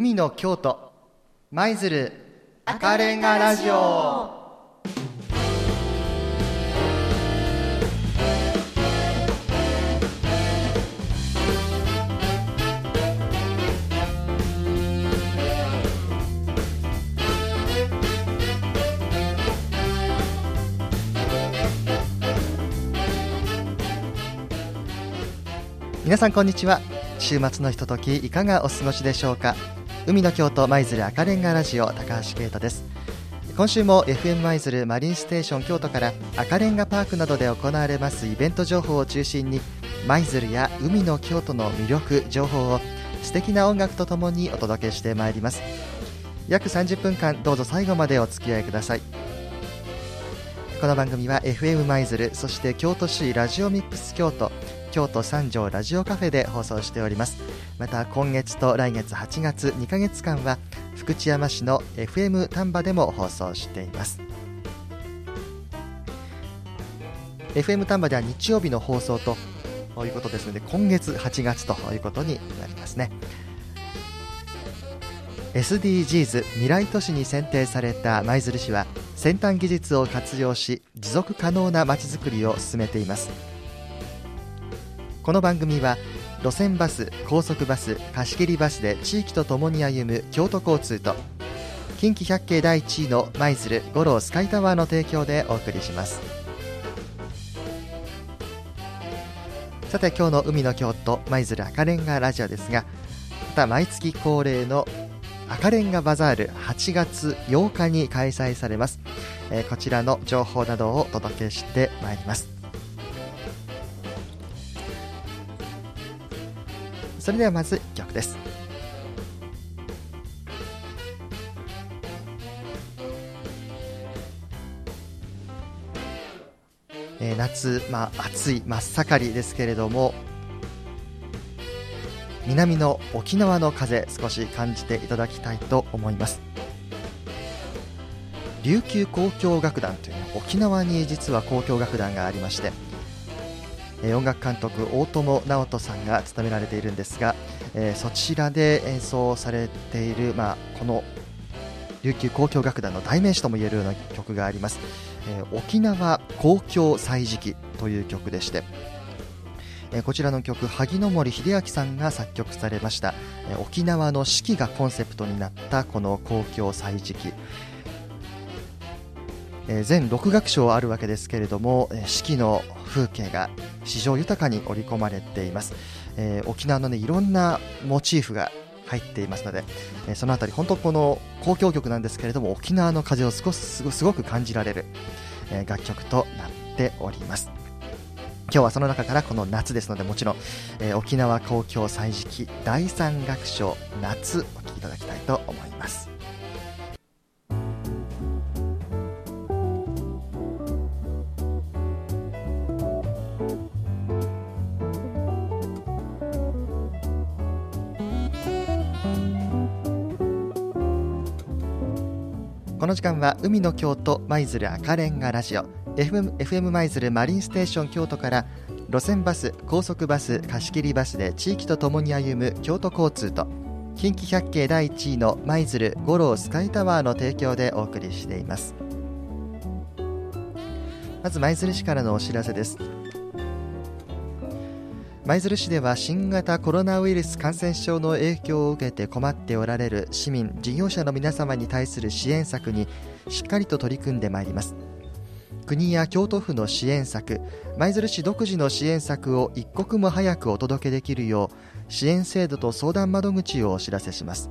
海の京都。舞鶴赤レンガラジオ。皆さんこんにちは。週末のひとときいかがお過ごしでしょうか？海の京都舞鶴赤レンガラジオ高橋啓太です。今週も FM 舞鶴マリンステーション京都から赤レンガパークなどで行われますイベント情報を中心に舞鶴や海の京都の魅力情報を素敵な音楽とともにお届けしてまいります。約30分間どうぞ最後までお付き合いください。この番組は FM 舞鶴そして京都市ラジオミックス京都京都三条ラジオカフェで放送しております。また今月と来月8月2ヶ月間は福知山市の FM 丹波でも放送しています。FM 丹波では日曜日の放送ということですので今月8月ということになりますね。SDGs 未来都市に選定された舞鶴市は先端技術を活用し持続可能なまちづくりを進めています。この番組は路線バス高速バス貸切バスで地域とともに歩む京都交通と近畿百景第1位の舞鶴五郎スカイタワーの提供でお送りします。さて今日の海の京都舞鶴赤レンガラジオですがまた毎月恒例の赤レンガバザール8月8日に開催されます、えー、こちらの情報などをお届けしてまいります。それではまず1曲です。えー、夏、まあ、暑い真っ盛りですけれども南の沖縄の風少し感じていただきたいと思います。琉球交響楽団という沖縄に実は交響楽団がありましてえ音楽監督大友直人さんが務められているんですが、えー、そちらで演奏されている、まあ、この琉球交響楽団の代名詞ともいえるような曲があります、えー、沖縄交響祭時記という曲でして、えー、こちらの曲萩野森秀明さんが作曲されました、えー、沖縄の四季がコンセプトになったこの交響祭時記え全6楽章あるわけですけれども、え四季の風景が史上豊かに織り込まれています、えー、沖縄の、ね、いろんなモチーフが入っていますので、えー、そのあたり本当この交響曲なんですけれども沖縄の風を少しすごく感じられる、え、楽曲となっております。今日はその中からこの夏ですのでもちろん、えー、沖縄交響祭時期第3楽章夏お聴きいただきたいと思います。この時間は海の京都舞鶴赤レンガラジオ FM, FM 舞鶴マリンステーション京都から路線バス高速バス貸し切りバスで地域とともに歩む京都交通と近畿百景第1位の舞鶴五郎スカイタワーの提供でお送りしています。まず舞鶴市からのお知らせです。舞鶴市では新型コロナウイルス感染症の影響を受けて困っておられる市民事業者の皆様に対する支援策にしっかりと取り組んでまいります。国や京都府の支援策舞鶴市独自の支援策を一刻も早くお届けできるよう支援制度と相談窓口をお知らせします。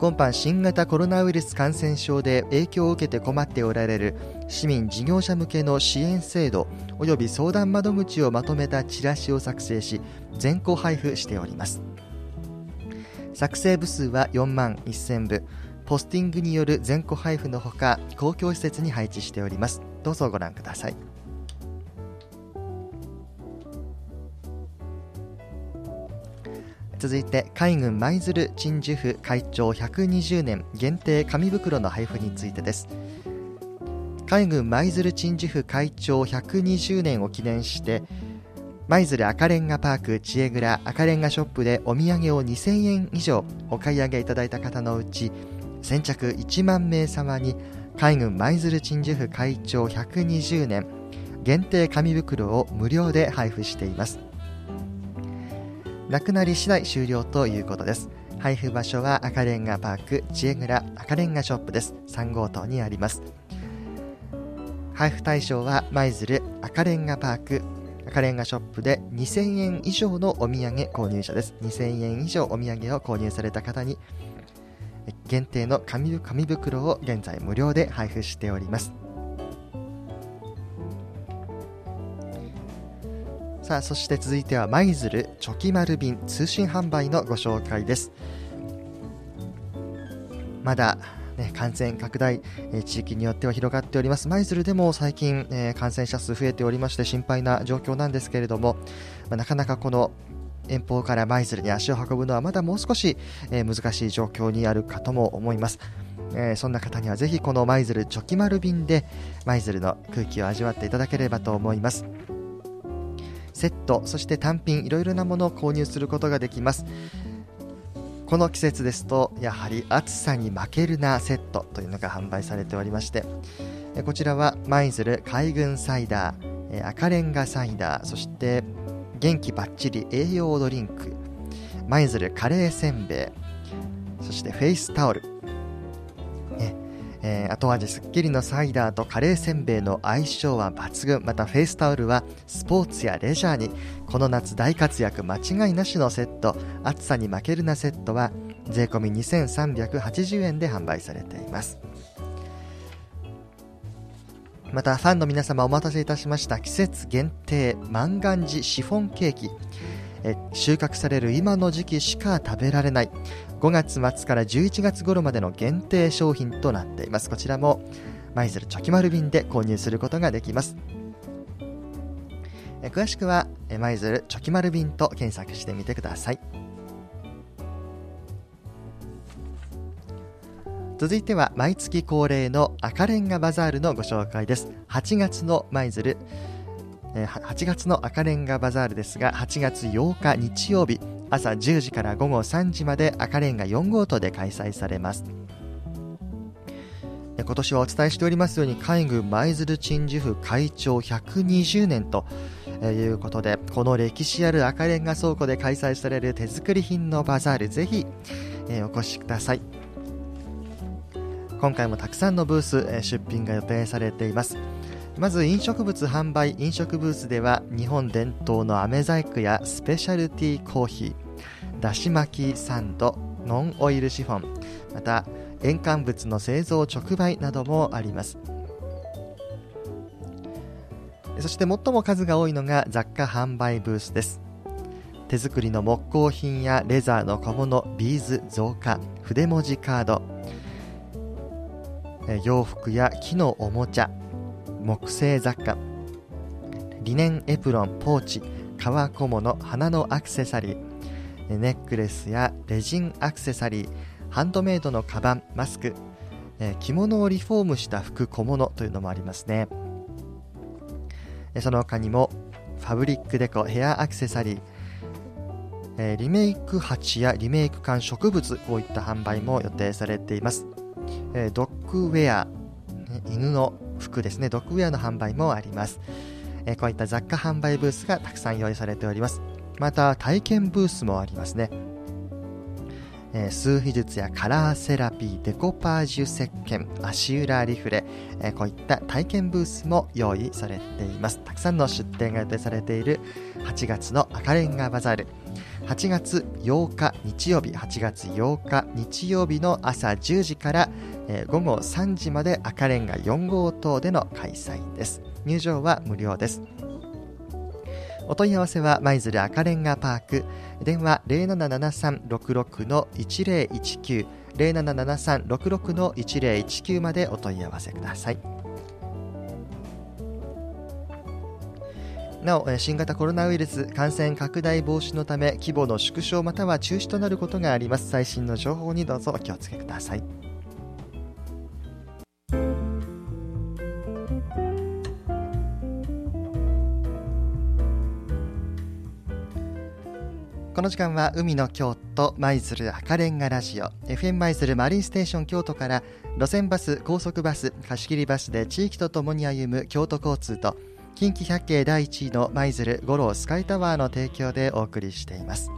今般新型コロナウイルス感染症で影響を受けて困っておられる市民事業者向けの支援制度及び相談窓口をまとめたチラシを作成し全校配布しております。作成部数は4万1000部。ポスティングによる全校配布のほか公共施設に配置しております。どうぞご覧ください。続いて海軍舞鶴鎮守府会長120年限定紙袋の配布についてです。海軍舞鶴鎮守府会長120年を記念して舞鶴赤レンガパーク知恵蔵赤レンガショップでお土産を2000円以上お買い上げいただいた方のうち先着1万名様に海軍舞鶴鎮守府会長120年限定紙袋を無料で配布しています。なくなり次第終了ということです。配布場所は赤レンガパーク知恵蔵赤レンガショップです。3号棟にあります。配布対象は舞鶴赤レンガパーク赤レンガショップで2000円以上のお土産購入者です。2000円以上お土産を購入された方に限定の紙紙袋を現在無料で配布しております。さあそして続いては舞鶴チョキ丸便通信販売のご紹介です。まだね、感染拡大、えー、地域によっては広がっております。舞鶴でも最近、えー、感染者数増えておりまして心配な状況なんですけれども、まあ、なかなかこの遠方から舞鶴に足を運ぶのはまだもう少し、えー、難しい状況にあるかとも思います。えー、そんな方にはぜひこの舞鶴チョキ丸便で舞鶴の空気を味わっていただければと思います。セットそして単品いろいろなものを購入することができます。この季節ですとやはり暑さに負けるなセットというのが販売されておりましてこちらは舞鶴海軍サイダー赤レンガサイダーそして元気バッチリ栄養ドリンク舞鶴カレーせんべいそしてフェイスタオル、えー、後味すっきりのサイダーとカレーせんべいの相性は抜群。またフェイスタオルはスポーツやレジャーにこの夏大活躍間違いなしのセット。暑さに負けるなセットは税込2380円で販売されています。またファンの皆様お待たせいたしました。季節限定万願寺シフォンケーキ。え収穫される今の時期しか食べられない。5月末から11月頃までの限定商品となっています。こちらも舞鶴チョキ丸便で購入することができます。え詳しくは舞鶴チョキ丸便と検索してみてください。続いては毎月恒例の赤レンガバザールのご紹介です。8月の舞鶴8月の赤レンガバザールですが8月8日日曜日朝10時から午後3時まで赤レンガ4号棟で開催されます。今年はお伝えしておりますように海軍舞鶴鎮守府会長120年ということでこの歴史ある赤レンガ倉庫で開催される手作り品のバザールぜひお越しください。今回もたくさんのブース、出品が予定されています。まず飲食物販売飲食ブースでは日本伝統の飴細工やスペシャルティーコーヒーだし巻きサンドノンオイルシフォンまた塩化物の製造直売などもあります。そして最も数が多いのが雑貨販売ブースです。手作りの木工品やレザーの小物ビーズ造花筆文字カード洋服や木のおもちゃ木製雑貨。リネンエプロンポーチ革小物花のアクセサリー。ネックレスやレジンアクセサリー。ハンドメイドのカバンマスク。着物をリフォームした服小物というのもありますね。その他にもファブリックデコヘアアクセサリー。リメイク鉢やリメイク缶植物こういった販売も予定されています。ドッグウェア、犬の服ですね、ドッグウェアの販売もあります。えこういった雑貨販売ブースがたくさん用意されております。また、体験ブースもありますね。え、数秘術やカラーセラピー、デコパージュ石鹸、足裏リフレ、え、こういった体験ブースも用意されています。たくさんの出店が予定されている8月の赤レンガバザール。8月8日日曜日、8月8日日曜日の朝10時から、えー、午後3時まで赤レンガ4号棟での開催です。入場は無料です。お問い合わせは舞鶴赤レンガパーク。電話077366の1019 077366の1019までお問い合わせください。なお新型コロナウイルス感染拡大防止のため規模の縮小または中止となることがあります。最新の情報にどうぞお気をつけください。時間は海の京都舞鶴赤レンガラジオ FM 舞鶴マリンステーション京都から路線バス高速バス貸切バスで地域とともに歩む京都交通と近畿百景第1位の舞鶴五郎スカイタワーの提供でお送りしています。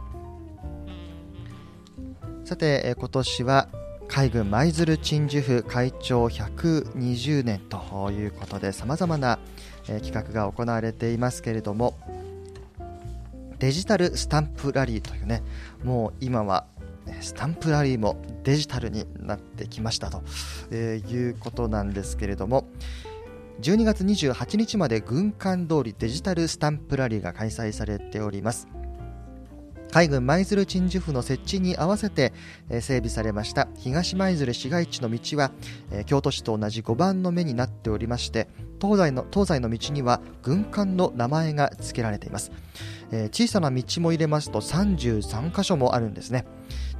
さて今年は海軍舞鶴鎮守府会長120年ということでさまざまな企画が行われていますけれどもデジタルスタンプラリーというねもう今はスタンプラリーもデジタルになってきましたと、えいうことなんですけれども12月28日まで軍艦通りデジタルスタンプラリーが開催されております。海軍舞鶴鎮守府の設置に合わせて整備されました。東舞鶴市街地の道は京都市と同じ5番の目になっておりまして東西の東西の道には軍艦の名前が付けられています、え小さな道も入れますと33箇所もあるんですね。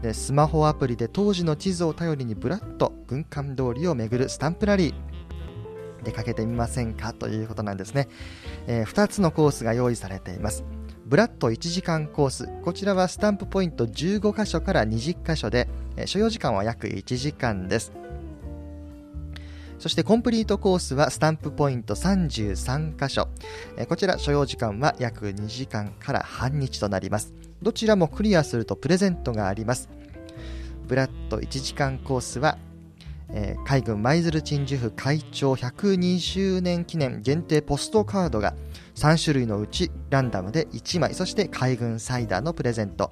でスマホアプリで当時の地図を頼りにぶらっと軍艦通りを巡るスタンプラリー出かけてみませんかということなんですね、えー、2つのコースが用意されています。ブラッド1時間コース。こちらはスタンプポイント15箇所から20箇所で、え所要時間は約1時間です。そしてコンプリートコースはスタンプポイント33箇所、こちら所要時間は約2時間から半日となります。どちらもクリアするとプレゼントがあります。ブラッド1時間コースはえ、海軍舞鶴鎮守府会長120年記念限定ポストカードが3種類のうちランダムで1枚そして海軍サイダーのプレゼント、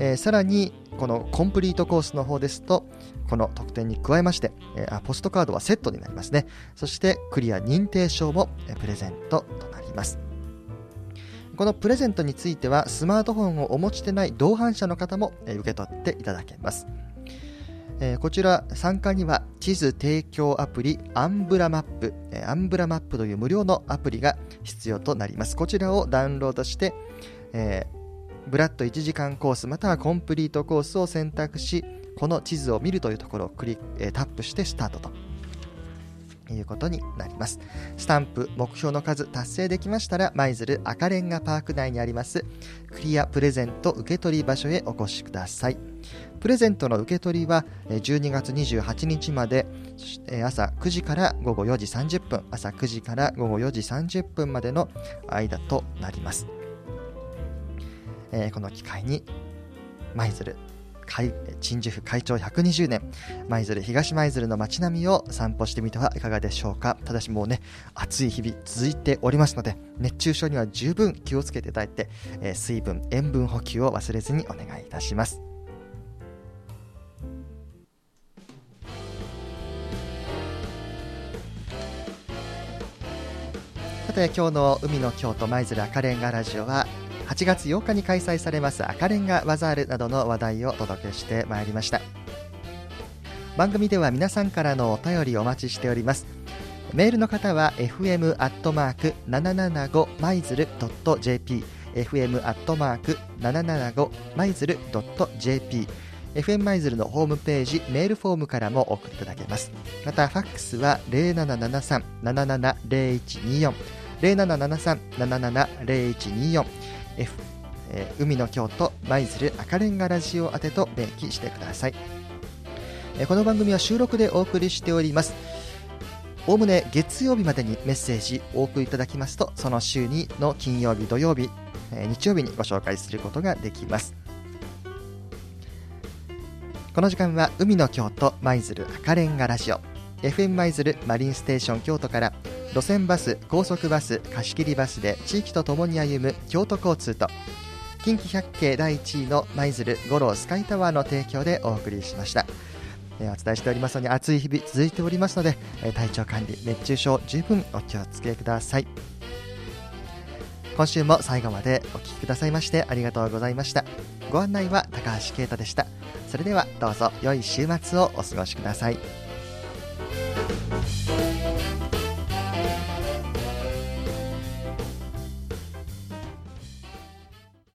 えー、さらにこのコンプリートコースの方ですとこの特典に加えまして、えー、ポストカードはセットになりますね。そしてクリア認定証もプレゼントとなります。このプレゼントについてはスマートフォンをお持ちでない同伴者の方も受け取っていただけます。え、こちら参加には地図提供アプリアンブラマップ、え、アンブラマップという無料のアプリが必要となります。こちらをダウンロードして、え、ブラッド1時間コースまたはコンプリートコースを選択しこの地図を見るというところをクリ、えー、タップしてスタートと。いうことになります。スタンプ目標の数達成できましたら舞鶴赤レンガパーク内にありますクリアプレゼント受け取り場所へお越しください。プレゼントの受け取りは12月28日まで朝9時から午後4時30分朝9時から午後4時30分までの間となります、えー、この機会に舞鶴鎮守府会長120年舞鶴東舞鶴の街並みを散歩してみてはいかがでしょうか。ただしもうね暑い日々続いておりますので熱中症には十分気をつけていただいて、えー、水分塩分補給を忘れずにお願いいたします。さて今日の海の京都舞鶴赤レンガラジオは8月8日に開催されます赤レンガバザールなどの話題をお届けしてまいりました。番組では皆さんからのお便りお待ちしております。メールの方は fm アットマーク775マイズルドット jp fm アットマーク775マイズルドット jp FM マイズルのホームページメールフォームからも送っていただけます。またファックスは0773-770124 0773-770124 F、えー、海の京都舞鶴赤レンガラジオ宛てと明記してください、えー、この番組は収録でお送りしております。おおむね月曜日までにメッセージお送りいただきますとその週にの金曜日土曜日、えー、日曜日にご紹介することができます。この時間は海の京都舞鶴赤レンガラジオ。FM 舞鶴マリンステーション京都から路線バス高速バス貸切バスで地域とともに歩む京都交通と。近畿百景第1位の舞鶴五郎スカイタワーの提供でお送りしました。お伝えしておりますように暑い日々続いておりますので体調管理熱中症十分お気をつけください。今週も最後までお聴きくださいましてありがとうございました。ご案内は高橋啓太でした。それではどうぞ良い週末をお過ごしください。